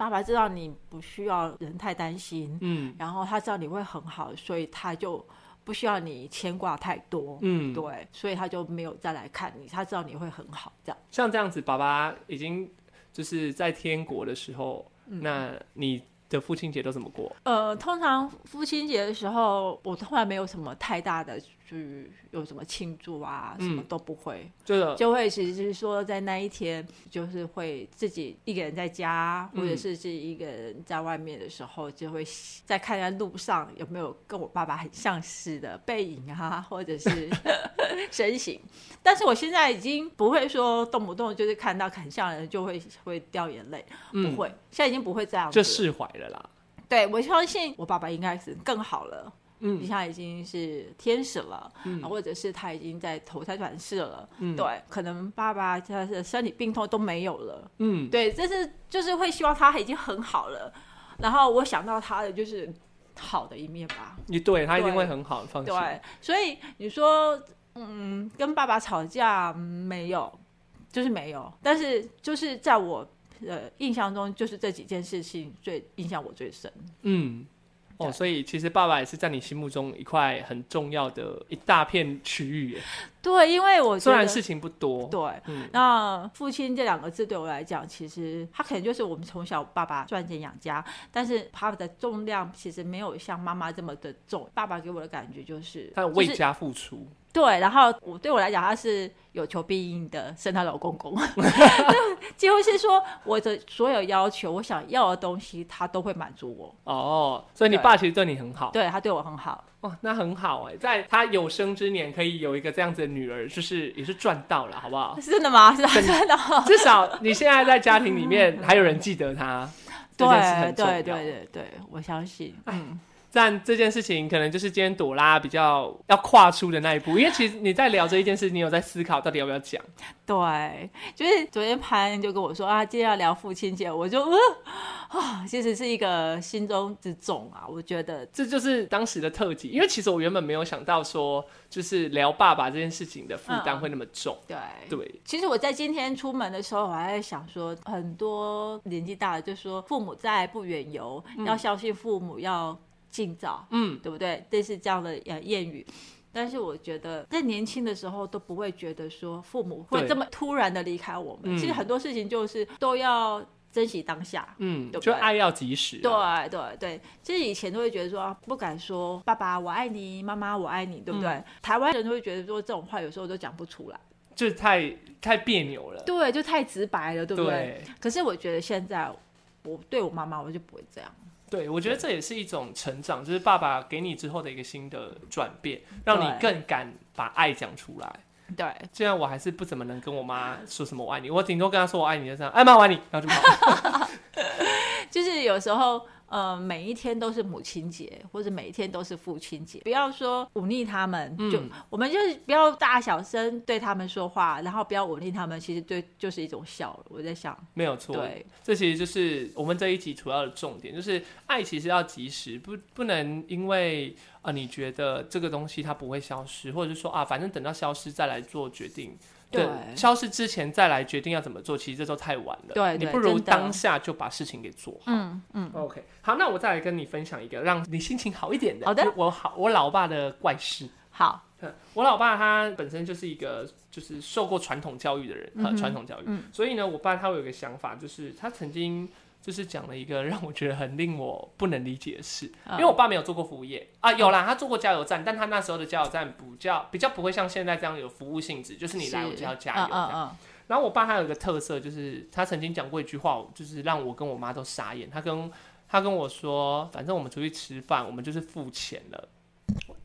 Speaker 2: 爸爸知道你不需要人太担心，
Speaker 1: 嗯
Speaker 2: 然后他知道你会很好，所以他就不需要你牵挂太多。
Speaker 1: 嗯，
Speaker 2: 对，所以他就没有再来看你，他知道你会很好，这样。
Speaker 1: 像这样子，爸爸已经就是在天国的时候，
Speaker 2: 嗯
Speaker 1: 那你的父亲节都怎么过？
Speaker 2: 呃，通常父亲节的时候，我从来没有什么太大的去有什么庆祝啊，什么
Speaker 1: 嗯
Speaker 2: 都不会，
Speaker 1: 就是
Speaker 2: 就会其实是说在那一天，就是会自己一个人在家，或者
Speaker 1: 嗯
Speaker 2: 是自己一个人在外面的时候，就会再看看路上有没有跟我爸爸很相似的背影啊，或者是 身形。但是我现在已经不会说动不动就是看到很像的人就会会掉眼泪，
Speaker 1: 嗯
Speaker 2: 不会，现在已经不会这样。
Speaker 1: 就释怀了啦。
Speaker 2: 对我相信我爸爸应该是更好了。
Speaker 1: 嗯。
Speaker 2: 现在已经是天使了，
Speaker 1: 嗯。
Speaker 2: 或者是他已经在投胎转世了，
Speaker 1: 嗯。
Speaker 2: 对，可能爸爸他的身体病痛都没有了，
Speaker 1: 嗯，
Speaker 2: 对，这是就是会希望他已经很好了，然后我想到他的就是好的一面吧，
Speaker 1: 你对他一定会很好，放心。
Speaker 2: 对，所以你说，嗯，跟爸爸吵架、嗯没有，就是没有，但是就是在我呃印象中，就是这几件事情最印象我最深。
Speaker 1: 嗯，哦，所以其实爸爸也是在你心目中一块很重要的一大片区域耶，
Speaker 2: 对，因为我觉得
Speaker 1: 虽然事情不多。
Speaker 2: 对，
Speaker 1: 嗯
Speaker 2: 那父亲这两个字对我来讲，其实他可能就是我们从小爸爸赚钱养家，但是他的重量其实没有像妈妈这么的重。爸爸给我的感觉就是，
Speaker 1: 他有为家付出。
Speaker 2: 对，然后我对我来讲，他是有求必应的圣诞老公公，几乎是说我的所有要求，我想要的东西，他都会满足我。
Speaker 1: 哦，所以你爸其实对你很好。
Speaker 2: 对他对我很好，
Speaker 1: 哇，那很好哎，在他有生之年可以有一个这样子的女儿，就是也是赚到了，好不好？
Speaker 2: 是真的吗？是真的吗？
Speaker 1: 至少你现在在家庭里面还有人记得他，这件事
Speaker 2: 对
Speaker 1: 很重要。
Speaker 2: 对对对对，我相信。嗯，
Speaker 1: 但这件事情可能就是今天朵拉比较要跨出的那一步，因为其实你在聊这一件事，你有在思考到底要不要讲。
Speaker 2: 对，就是昨天潘就跟我说啊，今天要聊父亲节，我就呃啊，其实是一个心中之重啊，我觉得
Speaker 1: 这就是当时的特辑，因为其实我原本没有想到说，就是聊爸爸这件事情的负担
Speaker 2: 嗯
Speaker 1: 会那么重。
Speaker 2: 对。
Speaker 1: 对，
Speaker 2: 其实我在今天出门的时候，我还在想说，很多年纪大的就说父母在不远游，要相信父母要尽早，
Speaker 1: 嗯，
Speaker 2: 对不对？类似这样的呃谚语。但是我觉得，在年轻的时候都不会觉得说父母会
Speaker 1: 对
Speaker 2: 这么突然的离开我们。
Speaker 1: 嗯
Speaker 2: 其实很多事情就是都要珍惜当下。
Speaker 1: 嗯，
Speaker 2: 对不对
Speaker 1: 就爱要及时、啊。
Speaker 2: 对对对，其实以前都会觉得说啊不敢说爸爸我爱你，妈妈我爱你，对不对？
Speaker 1: 嗯
Speaker 2: 台湾人都会觉得说这种话有时候都讲不出来，
Speaker 1: 就是太太别扭了。
Speaker 2: 对，就太直白了，对不对？
Speaker 1: 对
Speaker 2: 可是我觉得现在我对我妈妈我就不会这样，
Speaker 1: 对，我觉得这也是一种成长，就是爸爸给你之后的一个新的转变，让你更敢把爱讲出来。
Speaker 2: 对
Speaker 1: 虽然我还是不怎么能跟我妈说什么我爱你，我顶多跟她说我爱你就这样，哎妈我爱你，然后就跑。
Speaker 2: 就是有时候，呃，每一天都是母亲节，或者每一天都是父亲节，不要说忤逆他们，就
Speaker 1: 嗯
Speaker 2: 我们就是不要大小声对他们说话，然后不要忤逆他们，其实对就是一种笑。我在想，
Speaker 1: 没有错，
Speaker 2: 对
Speaker 1: 这其实就是我们这一集主要的重点，就是爱其实要及时，不不能因为啊、你觉得这个东西它不会消失，或者是说啊反正等到消失再来做决定。
Speaker 2: 对
Speaker 1: 消失之前再来决定要怎么做，其实这都太晚了。
Speaker 2: 对对
Speaker 1: 你不如当下就把事情给做好。
Speaker 2: 嗯嗯
Speaker 1: ，OK，好，那我再来跟你分享一个让你心情好一点的。
Speaker 2: 好的
Speaker 1: 我好我老爸的怪事。
Speaker 2: 好，
Speaker 1: 嗯我老爸他本身就是一个就是受过传统教育的人，传统教育，
Speaker 2: 嗯
Speaker 1: 所以呢，我爸他有一个想法，就是他曾经就是讲了一个让我觉得很令我不能理解的事，
Speaker 2: 嗯
Speaker 1: 因为我爸没有做过服务业。啊，有啦，他做过加油站，但他那时候的加油站比较比较不会像现在这样有服务性质，就是你来我就要加油然后我爸他有一个特色，就是他曾经讲过一句话，就是让我跟我妈都傻眼。他跟他跟我说，反正我们出去吃饭，我们就是付钱了，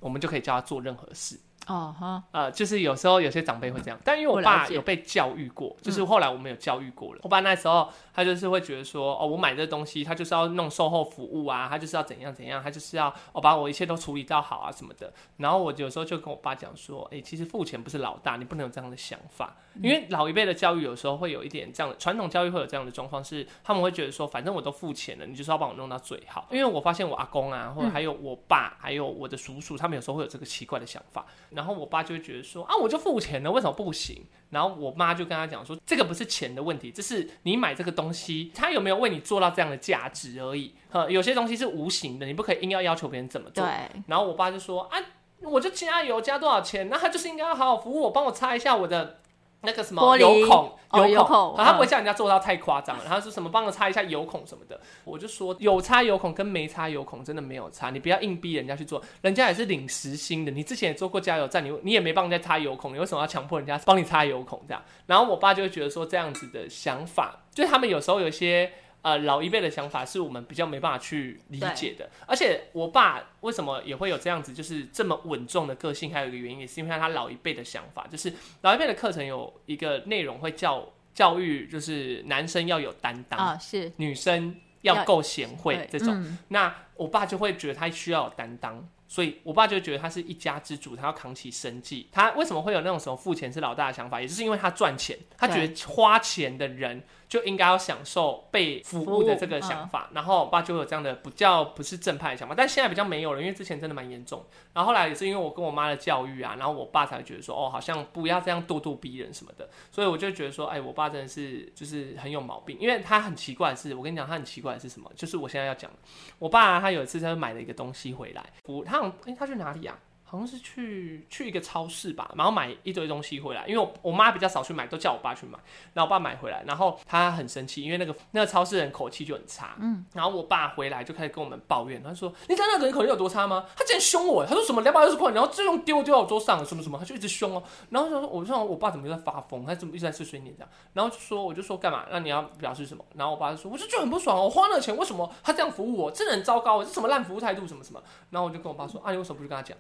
Speaker 1: 我们就可以叫他做任何事。
Speaker 2: 嗯，哦哈，
Speaker 1: 呃，就是有时候有些长辈会这样，但因为我爸有被教育过，就是后来我们有教育过了。我爸那时候他就是会觉得说，哦，我买这东西，他就是要弄售后服务啊，他就是要怎样怎样，他就是要我、把我一切都处理到好啊什么的。然后我有时候就跟我爸讲说，哎、其实付钱不是老大，你不能有这样的想法，因为老一辈的教育有时候会有一点这样的，传统教育会有这样的状况，是他们会觉得说，反正我都付钱了，你就是要帮我弄到最好。因为我发现我阿公啊，或者还有我爸，还有我的叔叔，他们有时候会有这个奇怪的想法，然后我爸就会觉得说啊，我就付钱了，为什么不行？然后我妈就跟他讲说，这个不是钱的问题，这是你买这个东西，他有没有为你做到这样的价值而已。呵，有些东西是无形的，你不可以硬要要求别人怎么做。
Speaker 2: 对，
Speaker 1: 然后我爸就说啊，我就加油加多少钱，那他就是应该要好好服务我，帮我擦一下我的那个什么油孔，
Speaker 2: 哦
Speaker 1: 油
Speaker 2: 油孔
Speaker 1: 啊他不会
Speaker 2: 嗯
Speaker 1: 叫人家做到太夸张然后说什么帮我擦一下油孔什么的，我就说有擦油孔跟没擦油孔真的没有差，你不要硬逼人家去做，人家也是领时薪的，你之前也做过加油站，你你也没帮人家擦油孔，你为什么要强迫人家帮你擦油孔这样？然后我爸就会觉得说这样子的想法，就是他们有时候有些。呃，老一辈的想法是我们比较没办法去理解的，而且我爸为什么也会有这样子，就是这么稳重的个性，还有一个原因，也是因为他老一辈的想法，就是老一辈的课程有一个内容会教教育，就是男生要有担当，
Speaker 2: 啊是。
Speaker 1: 女生要
Speaker 2: 要
Speaker 1: 够贤惠这种。
Speaker 2: 嗯。
Speaker 1: 那我爸就会觉得他需要有担当，所以我爸就觉得他是一家之主，他要扛起生计。他为什么会有那种什么付钱是老大的想法，也就是因为他赚钱，他觉得花钱的人就应该要享受被服务的这个想法。然后我爸就有这样的比较不是正派的想法，但现在比较没有了，因为之前真的蛮严重。然后后来也是因为我跟我妈的教育啊，然后我爸才会觉得说，哦，好像不要这样咄咄逼人什么的。所以我就觉得说，哎，我爸真的是就是很有毛病，因为他很奇怪的是，我跟你讲，他很奇怪的是什么？就是我现在要讲，我爸、他有一次他就买了一个东西回来，我他好像哎、他去哪里啊？好像是去去一个超市吧，然后买一堆东西回来，因为我我妈比较少去买，都叫我爸去买，然后我爸买回来，然后他很生气，因为那个那个超市人口气就很差，嗯，然后我爸回来就开始跟我们抱怨，他说你知道那个人口气有多差吗？他竟然凶我，他说什么两百二十块，然后就用丢丢到我桌上，什么什么，他就一直凶哦，然后就说我说我爸怎么在发疯，他怎么一直在碎碎念这样，然后就说我就说干嘛？那你要表示什么？然后我爸就说我就觉得很不爽，我花那个钱为什么他这样服务我，真的很糟糕，这什么烂服务态度什么什么，然后我就跟我爸说啊，你为什么不去跟他讲？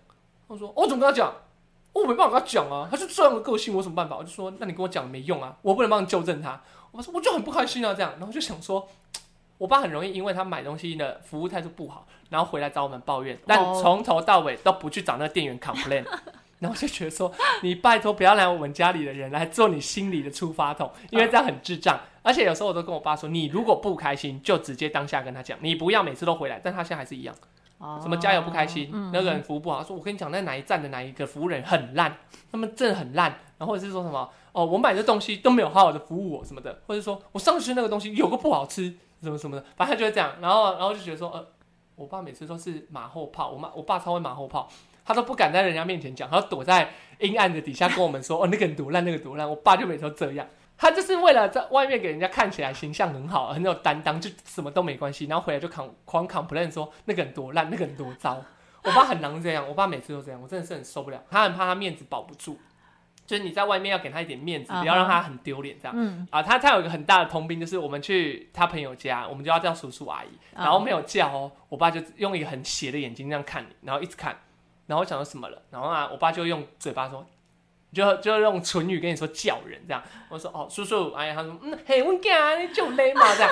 Speaker 1: 他说：“我怎么跟他讲？我没办法跟他讲啊，他是这样的个性，我有什么办法？”我就说：“那你跟我讲没用啊，我不能帮你纠正他。”我说：“我就很不开心啊，这样。”然后就想说，我爸很容易因为他买东西的服务态度不好，然后回来找我们抱怨，但从头到尾都不去找那个店员 complain。然后就觉得说，你拜托不要来我们家里的人来做你心里的出发筒，因为这样很智障。而且有时候我都跟我爸说，你如果不开心，就直接当下跟他讲，你不要每次都回来。但他现在还是一样。什么加油不开心？那个人服务不好，说我跟你讲，那哪一站的哪一个服务人很烂，他们真的很烂。然后或者是说什么哦，我买的东西都没有好好的服务我什么的，或者说我上次吃那个东西有个不好吃，什么什么的，反正他就会这样。然后然后就觉得说，呃，我爸每次都是马后炮，我妈我爸超会马后炮，他都不敢在人家面前讲，他躲在阴暗的底下跟我们说，哦，那个人多烂，那个多烂。我爸就每次都这样。他就是为了在外面给人家看起来形象很好，很有担当，就什么都没关系，然后回来就扛狂扛 plan 说那个人多烂，那个人多糟。我爸很能这样，我爸每次都这样，我真的是很受不了。他很怕他面子保不住，就是你在外面要给他一点面子，不要让他很丢脸这样。啊，他他有一个很大的通病，就是我们去他朋友家，我们就要叫叔叔阿姨，然后没有叫哦，我爸就用一个很斜的眼睛这样看你，然后一直看，然后想到什么了，然后啊，我爸就用嘴巴说。就就用唇语跟你说叫人这样，我说哦叔叔，哎呀，他说嗯嘿我讲你就累嘛这样，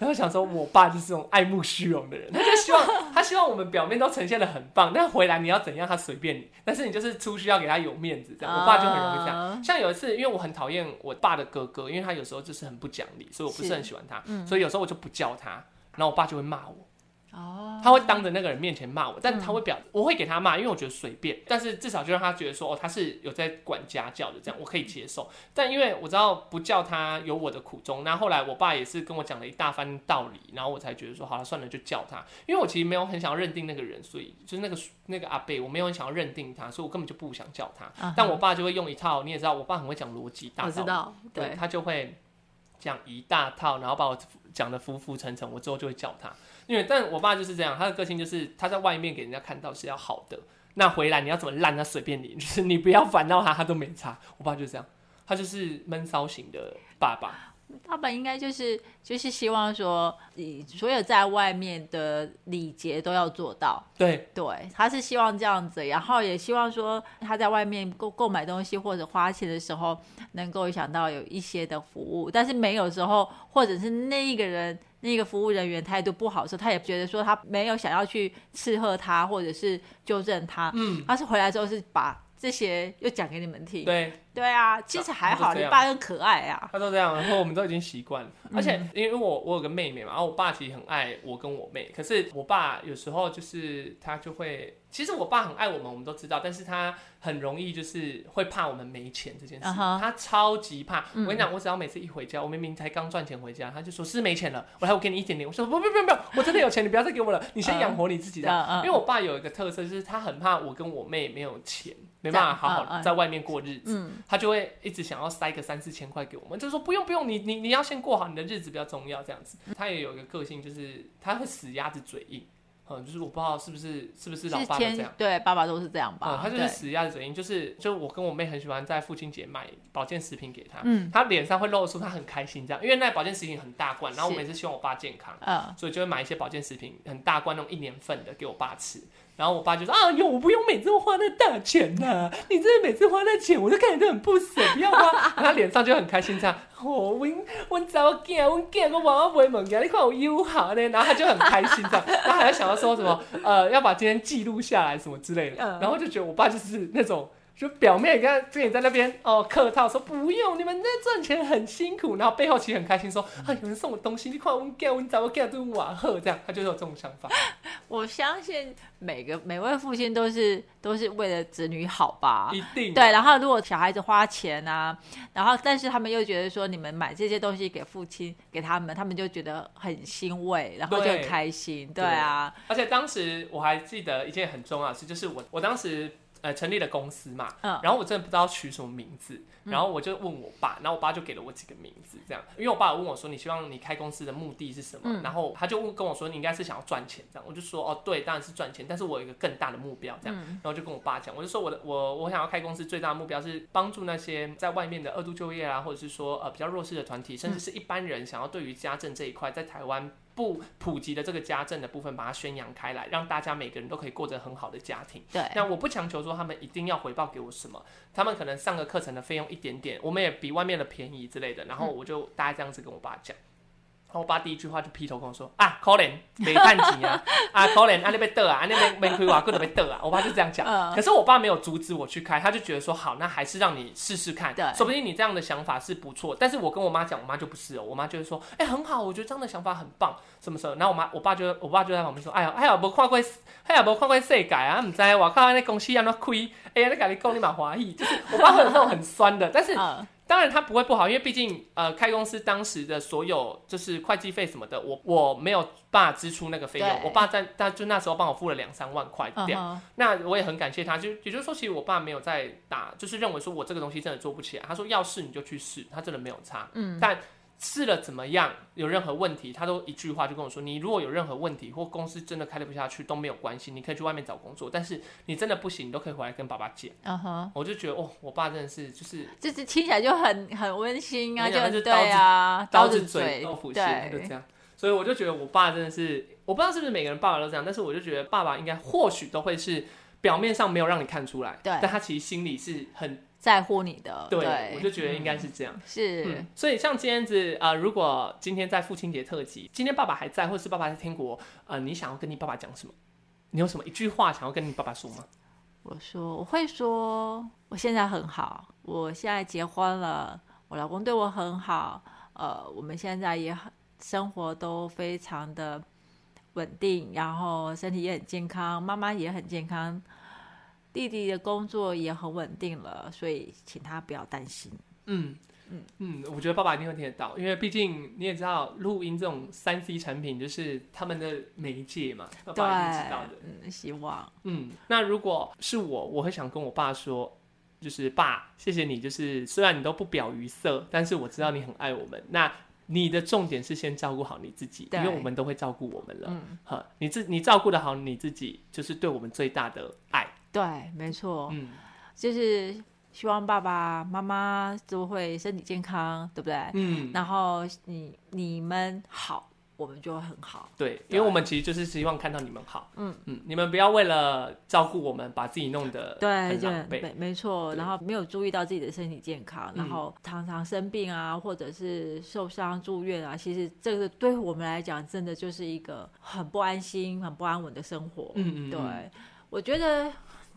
Speaker 1: 然后想说我爸就是这种爱慕虚荣的人，他就希望他希望我们表面都呈现的很棒，但回来你要怎样他随便你，但是你就是出去要给他有面子这样，我爸就很容易这样。像有一次，因为我很讨厌我爸的哥哥，因为他有时候就是很不讲理，所以我不是很喜欢他，所以有时候我就不叫他，然后我爸就会骂我。哦，他会当着那个人面前骂我，但他会表，我会给他骂，因为我觉得随便，但是至少就让他觉得说，哦，他是有在管家教的，这样我可以接受。但因为我知道不叫他有我的苦衷，那后来我爸也是跟我讲了一大番道理，然后我才觉得说，好了，算了，就叫他。因为我其实没有很想要认定那个人，所以就是那个那个阿贝，我没有很想要认定他，所以我根本就不想叫他。但我爸就会用一套，你也知道，我爸很会讲逻辑，
Speaker 2: 我知道，
Speaker 1: 对他就会讲一大套，然后把我讲的浮浮沉沉，我之后就会叫他。因为，但我爸就是这样，他的个性就是他在外面给人家看到是要好的，那回来你要怎么烂，那随便你，就是你不要烦到他，他都没差。我爸就是这样，他就是闷骚型的爸爸。
Speaker 2: 爸爸应该就是就是希望说，你所有在外面的礼节都要做到。
Speaker 1: 对
Speaker 2: 对，他是希望这样子，然后也希望说他在外面购购买东西或者花钱的时候，能够想到有一些的服务，但是没有时候，或者是那一个人。那个服务人员态度不好的时候，他也觉得说他没有想要去斥喝他，或者是纠正他。嗯，他是回来之后是把这些又讲给你们听。
Speaker 1: 对。
Speaker 2: 对啊，其实还好，你爸很可爱啊。
Speaker 1: 他都这样，然后我们都已经习惯了。而且因为我我有个妹妹嘛，然后我爸其实很爱我跟我妹。可是我爸有时候就是他就会，其实我爸很爱我们，我们都知道。但是他很容易就是会怕我们没钱这件事，他超级怕。我跟你讲，我只要每次一回家，我明明才刚赚钱回家，他就说是没钱了，我来我给你一点点。我说不不不不，我真的有钱，你不要再给我了，你先养活你自己的。因为我爸有一个特色，就是他很怕我跟我妹没有钱，没办法好好在外面过日子。他就会一直想要塞个三四千块给我们，就是说不用不用，你你你要先过好你的日子比较重要这样子。他也有一个个性，就是他会死鸭子嘴硬，嗯，就是我不知道是不是是不是老爸这样，
Speaker 2: 对，爸爸都是这样吧。
Speaker 1: 他就是死鸭子嘴硬，就是就我跟我妹很喜欢在父亲节买保健食品给他，嗯，他脸上会露出他很开心这样，因为那保健食品很大罐，然后我每次希望我爸健康，嗯，所以就会买一些保健食品很大罐那种一年份的给我爸吃。然后我爸就说啊，用，我不用每次都花那大钱呐，你真的每次花那钱，我就看你都很不舍，不要花。他脸上就很开心，这样，哦，我我早见，我见我娃娃不会猛你看我优好呢，然后他就很开心这样，然后还要想要说什么，呃，要把今天记录下来什么之类的，然后就觉得我爸就是那种就表面跟跟你在那边哦客套说不用，你们在赚钱很辛苦，然后背后其实很开心说啊有人送我东西，你看我给我你找我给都瓦赫这样，他就是有这种想法。
Speaker 2: 我相信每个每位父亲都是都是为了子女好吧？
Speaker 1: 一定
Speaker 2: 对，然后如果小孩子花钱啊，然后但是他们又觉得说你们买这些东西给父亲给他们，他们就觉得很欣慰，然后就很
Speaker 1: 对
Speaker 2: 开心。对啊，
Speaker 1: 而且当时我还记得一件很重要的事，就是我我当时呃成立了公司嘛，
Speaker 2: 嗯。
Speaker 1: 然后我真的不知道取什么名字，然后我就问我爸，然后我爸就给了我几个名字，这样，因为我爸问我说你希望你开公司的目的是什么，
Speaker 2: 嗯。
Speaker 1: 然后他就问跟我说你应该是想要赚钱这样，我就说哦对，当然是赚钱，但是我有一个更大的目标这样，
Speaker 2: 嗯。
Speaker 1: 然后就跟我爸讲，我就说我的我我想要开公司最大的目标是帮助那些在外面的二度就业啊，或者是说呃比较弱势的团体，甚至是一般人想要对于家政这一块在台湾。不普及的这个家政的部分，把它宣扬开来，让大家每个人都可以过着很好的家庭。
Speaker 2: 对，
Speaker 1: 那我不强求说他们一定要回报给我什么，他们可能上个课程的费用一点点，我们也比外面的便宜之类的。然后我就大家这样子跟我爸讲，然后我爸第一句话就劈头跟我说啊，可怜没看钱啊，啊可怜啊那边得啊，啊那边没亏瓦个都被得啊，我爸就这样讲。
Speaker 2: 嗯
Speaker 1: 可是我爸没有阻止我去开，他就觉得说好，那还是让你试试看，
Speaker 2: 对
Speaker 1: 说不定你这样的想法是不错。但是我跟我妈讲，我妈就不是哦，我妈就会说，哎、很好，我觉得这样的想法很棒，什么什么。然后我妈我爸就我爸就在旁边说，哎呀，哎呀，无看过，哎呀，无看过世界啊，唔知我靠，那公司安怎开，哎呀，你甲你讲你蛮华裔，就是我爸会有那种很酸的，但是
Speaker 2: 嗯，
Speaker 1: 当然他不会不好，因为毕竟呃开公司当时的所有就是会计费什么的，我我没有办法支出那个费用，我爸在他就那时候帮我付了两三万块掉。
Speaker 2: 嗯哼
Speaker 1: 那我也很感谢他，就也就是说，其实我爸没有在打，就是认为说我这个东西真的做不起来。他说要试你就去试，他真的没有差。
Speaker 2: 嗯，
Speaker 1: 但试了怎么样，有任何问题，他都一句话就跟我说：你如果有任何问题或公司真的开得不下去都没有关系，你可以去外面找工作。但是你真的不行，你都可以回来跟爸爸讲。
Speaker 2: 嗯哼，
Speaker 1: 我就觉得哦，我爸真的是就是
Speaker 2: 就是听起来就很很温馨啊，就对啊，
Speaker 1: 刀
Speaker 2: 子
Speaker 1: 子嘴豆腐心，就这，样。所以我就觉得我爸真的是，我不知道是不是每个人爸爸都这样，但是我就觉得爸爸应该或许都会是表面上没有让你看出来，
Speaker 2: 对
Speaker 1: 但他其实心里是很
Speaker 2: 在乎你的，
Speaker 1: 对，
Speaker 2: 对，
Speaker 1: 我就觉得应该是这样。
Speaker 2: 是
Speaker 1: 嗯，所以像今天子呃，如果今天在父亲节特辑，今天爸爸还在，或是爸爸在天国，呃，你想要跟你爸爸讲什么？你有什么一句话想要跟你爸爸说吗？
Speaker 2: 我说我会说，我现在很好，我现在结婚了，我老公对我很好，呃，我们现在也很生活都非常的稳定，然后身体也很健康，妈妈也很健康，弟弟的工作也很稳定了，所以请他不要担心。
Speaker 1: 嗯嗯嗯，我觉得爸爸一定会听得到，因为毕竟你也知道，录音这种三 C 产品就是他们的媒介嘛，爸爸一定知道的。，
Speaker 2: 嗯，希望
Speaker 1: 嗯，那如果是我，我会想跟我爸说，就是爸，谢谢你，就是虽然你都不表于色，但是我知道你很爱我们。那你的重点是先照顾好你自己，因为我们都会照顾我们了。
Speaker 2: 嗯，
Speaker 1: 哈，你自你照顾的好你自己，就是对我们最大的爱。
Speaker 2: 对，没错，
Speaker 1: 嗯，
Speaker 2: 就是希望爸爸妈妈都会身体健康，对不对？
Speaker 1: 嗯，
Speaker 2: 然后你你们好，我们就会很好。
Speaker 1: 对，因为我们其实就是希望看到你们好。
Speaker 2: 嗯
Speaker 1: 嗯，你们不要为了照顾我们，把自己弄得
Speaker 2: 对，
Speaker 1: 很
Speaker 2: 对
Speaker 1: 狼狈。
Speaker 2: 没没错。然后没有注意到自己的身体健康，
Speaker 1: 嗯
Speaker 2: 然后常常生病啊，或者是受伤住院啊，其实这个对我们来讲，真的就是一个很不安心、很不安稳的生活。
Speaker 1: 嗯嗯，
Speaker 2: 对
Speaker 1: 嗯，
Speaker 2: 我觉得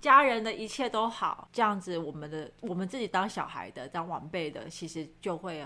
Speaker 2: 家人的一切都好，这样子，我们的我们自己当小孩的、当晚辈的，其实就会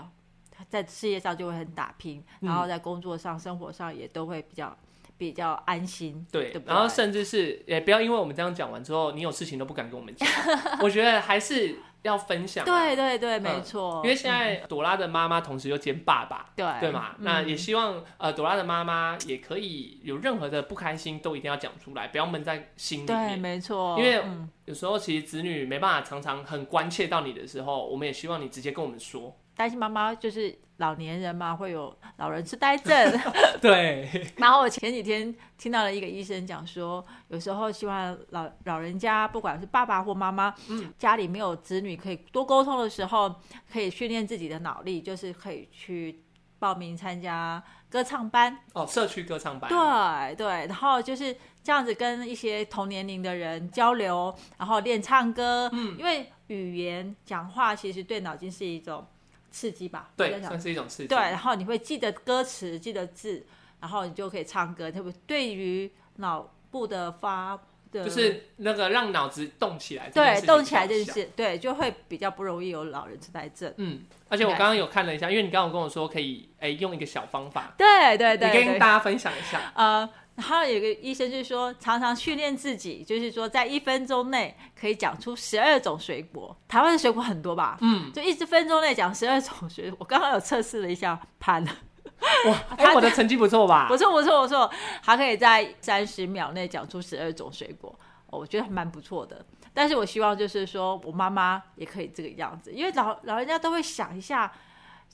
Speaker 2: 在事业上就会很打拼，
Speaker 1: 嗯
Speaker 2: 然后在工作上、生活上也都会比较比较安心。
Speaker 1: 对，
Speaker 2: 对对
Speaker 1: 然后甚至是也不要因为我们这样讲完之后，你有事情都不敢跟我们讲。我觉得还是要分享啊、
Speaker 2: 对对对，
Speaker 1: 嗯
Speaker 2: 没错。
Speaker 1: 因为现在朵拉的妈妈同时又兼爸爸，
Speaker 2: 对
Speaker 1: 对嘛？
Speaker 2: 嗯
Speaker 1: 那也希望呃朵拉的妈妈也可以有任何的不开心都一定要讲出来，不要闷在心里
Speaker 2: 对，
Speaker 1: 面。
Speaker 2: 没错。
Speaker 1: 因为
Speaker 2: 嗯
Speaker 1: 有时候其实子女没办法常常很关切到你的时候，我们也希望你直接跟我们说。
Speaker 2: 担心妈妈就是老年人嘛，会有老人痴呆症。
Speaker 1: 对，
Speaker 2: 然后我前几天听到了一个医生讲说，有时候希望老老人家，不管是爸爸或妈妈，
Speaker 1: 嗯，
Speaker 2: 家里没有子女可以多沟通的时候，可以训练自己的脑力，就是可以去报名参加歌唱班。
Speaker 1: 哦，社区歌唱班，
Speaker 2: 对对，然后就是这样子跟一些同年龄的人交流，然后练唱歌。
Speaker 1: 嗯，
Speaker 2: 因为语言讲话其实对脑筋是一种刺激吧？
Speaker 1: 对，算是一种刺激。
Speaker 2: 对，然后你会记得歌词，记得字，然后你就可以唱歌。特别对于脑部的发的，
Speaker 1: 就是那个让脑子动起来，
Speaker 2: 对动起来这件
Speaker 1: 事。
Speaker 2: 对就会比较不容易有老人痴呆症。
Speaker 1: 嗯，而且我刚刚有看了一下，因为你刚刚有跟我说可以哎、用一个小方法，
Speaker 2: 对对对对
Speaker 1: 你跟大家分享一下。
Speaker 2: 呃，还有一个医生就是说，常常训练自己，就是说在一分钟内可以讲出十二种水果。台湾的水果很多吧？
Speaker 1: 嗯，
Speaker 2: 就一分钟内讲十二种水果。我刚刚有测试了一下潘，
Speaker 1: 哇，哎、我的成绩不错吧
Speaker 2: 不？错不错不错，他可以在三十秒内讲出十二种水果、哦我觉得还蛮不错的。但是我希望就是说我妈妈也可以这个样子，因为老老人家都会想一下，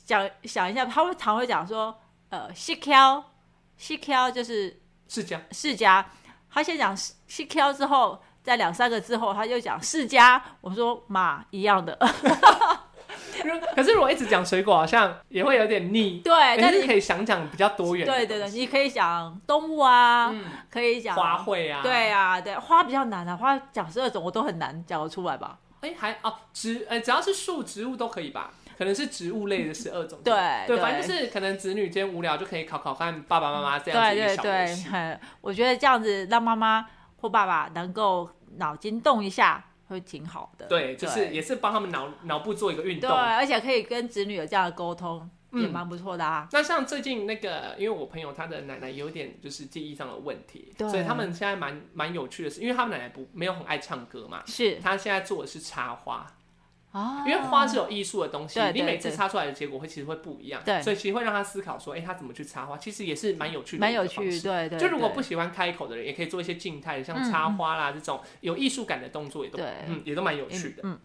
Speaker 2: 讲想一下，他会常会讲说，呃，西挑西挑就是
Speaker 1: 是这样。
Speaker 2: 世家，他先讲西 Q 之后，在两三个之后，他就讲世家。我说妈一样的，
Speaker 1: 可是如果一直讲水果，好像也会有点腻。
Speaker 2: 对，
Speaker 1: 但
Speaker 2: 但是
Speaker 1: 是可以想讲比较多元。
Speaker 2: 对对对，你可以讲动物啊，
Speaker 1: 嗯，
Speaker 2: 可以讲
Speaker 1: 花卉啊，
Speaker 2: 对啊，对花比较难啊，花讲十二种我都很难讲得出来吧？
Speaker 1: 哎、还哦植呃只要是树植物都可以吧？可能是植物类的十二种。
Speaker 2: 对
Speaker 1: 对，
Speaker 2: 对
Speaker 1: 反正就是可能子女间无聊就可以考考看爸爸妈妈这样子一个
Speaker 2: 对对对，
Speaker 1: 小游戏。
Speaker 2: 很，我觉得这样子让妈妈或爸爸能够脑筋动一下，会挺好的。
Speaker 1: 对，就是也是帮他们脑脑部做一个运动
Speaker 2: 对，
Speaker 1: 动。
Speaker 2: 而且可以跟子女有这样的沟通，也
Speaker 1: 嗯
Speaker 2: 蛮不错的啊。
Speaker 1: 那像最近那个，因为我朋友他的奶奶有点就是记忆上的问题，
Speaker 2: 对
Speaker 1: 所以他们现在蛮蛮有趣的是，因为他们奶奶不没有很爱唱歌嘛，
Speaker 2: 是
Speaker 1: 他现在做的是插花，
Speaker 2: 啊，
Speaker 1: 因为花是有艺术的东西，
Speaker 2: 对对
Speaker 1: 你每次
Speaker 2: 对
Speaker 1: 插出来的结果会其实会不一样，
Speaker 2: 对
Speaker 1: 所以其实会让他思考说，哎、他怎么去插花，其实也是蛮有趣的，
Speaker 2: 蛮有趣，。对对。
Speaker 1: 就如果不喜欢开口的人，也可以做一些静态的，像
Speaker 2: 嗯
Speaker 1: 插花啦、这种有艺术感的动作，也都
Speaker 2: 对
Speaker 1: 嗯也都蛮有趣的。
Speaker 2: 嗯，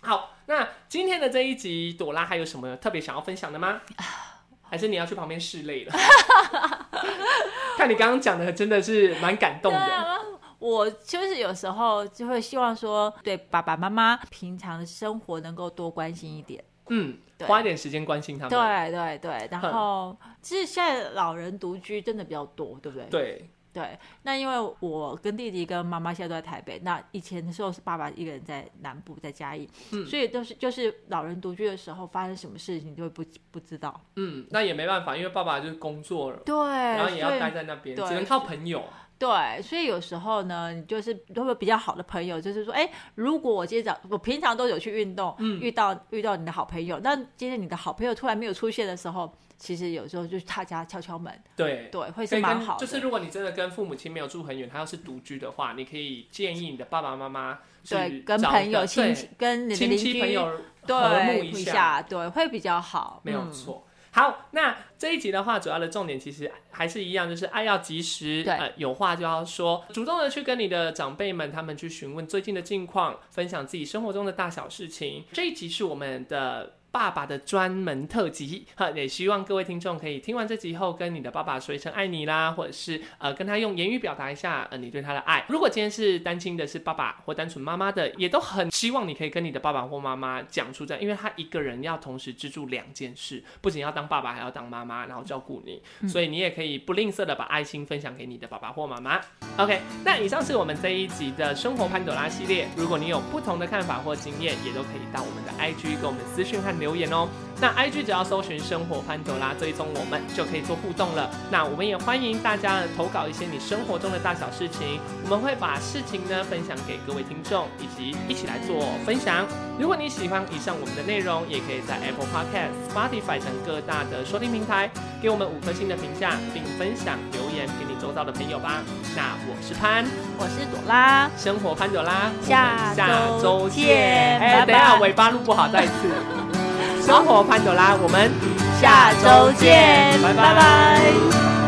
Speaker 1: 好，那今天的这一集，朵拉还有什么特别想要分享的吗？还是你要去旁边拭泪了？看你刚刚讲的，真的是蛮感动的。
Speaker 2: 我就是有时候就会希望说，对爸爸妈妈平常的生活能够多关心一点。
Speaker 1: 嗯，
Speaker 2: 对
Speaker 1: 花一点时间关心他们。
Speaker 2: 对对对，然后其实现在老人独居真的比较多，对不对？
Speaker 1: 对
Speaker 2: 对，那因为我跟弟弟跟妈妈现在都在台北，那以前的时候是爸爸一个人在南部在嘉义，
Speaker 1: 嗯
Speaker 2: 所以都是就是老人独居的时候发生什么事情，就会不不知道。
Speaker 1: 嗯，那也没办法，因为爸爸就是工作了，
Speaker 2: 对，
Speaker 1: 然后也要待在那边，只能靠朋友。
Speaker 2: 对，所以有时候呢，你就是如果比较好的朋友，就是说，哎，如果我今天早，我平常都有去运动，
Speaker 1: 嗯
Speaker 2: 遇到遇到你的好朋友，那今天你的好朋友突然没有出现的时候，其实有时候就是他家敲敲门，
Speaker 1: 对，
Speaker 2: 对，会是蛮好的。
Speaker 1: 就是如果你真的跟父母亲没有住很远，他要是独居的话，你可以建议你的爸爸妈妈去
Speaker 2: 对，跟朋友、亲戚、跟你的
Speaker 1: 亲
Speaker 2: 邻居
Speaker 1: 戚朋友和睦
Speaker 2: 对一
Speaker 1: 一下，
Speaker 2: 对，会比较好。嗯
Speaker 1: 没有错。好，那这一集的话，主要的重点其实还是一样，就是爱要及时，
Speaker 2: 对
Speaker 1: 呃，有话就要说，主动的去跟你的长辈们，他们去询问最近的近况，分享自己生活中的大小事情。这一集是我们的。爸爸的专门特辑，哈，也希望各位听众可以听完这集后，跟你的爸爸说一声爱你啦，或者是呃跟他用言语表达一下呃你对他的爱。如果今天是单亲的，是爸爸或单纯妈妈的，也都很希望你可以跟你的爸爸或妈妈讲出这样，因为他一个人要同时资助两件事，不仅要当爸爸，还要当妈妈，然后照顾你，所以你也可以不吝啬的把爱心分享给你的爸爸或妈妈。OK，那以上是我们这一集的生活潘朵拉系列。如果你有不同的看法或经验，也都可以到我们的 IG 跟我们私讯和留言哦。那 IG 只要搜寻“生活潘朵拉”，追踪我们就可以做互动了。那我们也欢迎大家投稿一些你生活中的大小事情，我们会把事情呢分享给各位听众，以及一起来做分享。如果你喜欢以上我们的内容，也可以在 Apple Podcast、Spotify 等各大的收听平台给我们五颗星的评价，并分享留言给你周遭的朋友吧。那我是潘，
Speaker 2: 我是朵拉，
Speaker 1: 生活潘朵拉，
Speaker 2: 下
Speaker 1: 下
Speaker 2: 周
Speaker 1: 周
Speaker 2: 见
Speaker 1: 见。哎，
Speaker 2: 拜
Speaker 1: 等一下
Speaker 2: 拜
Speaker 1: 尾巴录不好，再一次。生活潘朵拉，我们
Speaker 2: 下周见，
Speaker 1: 拜。
Speaker 2: 拜拜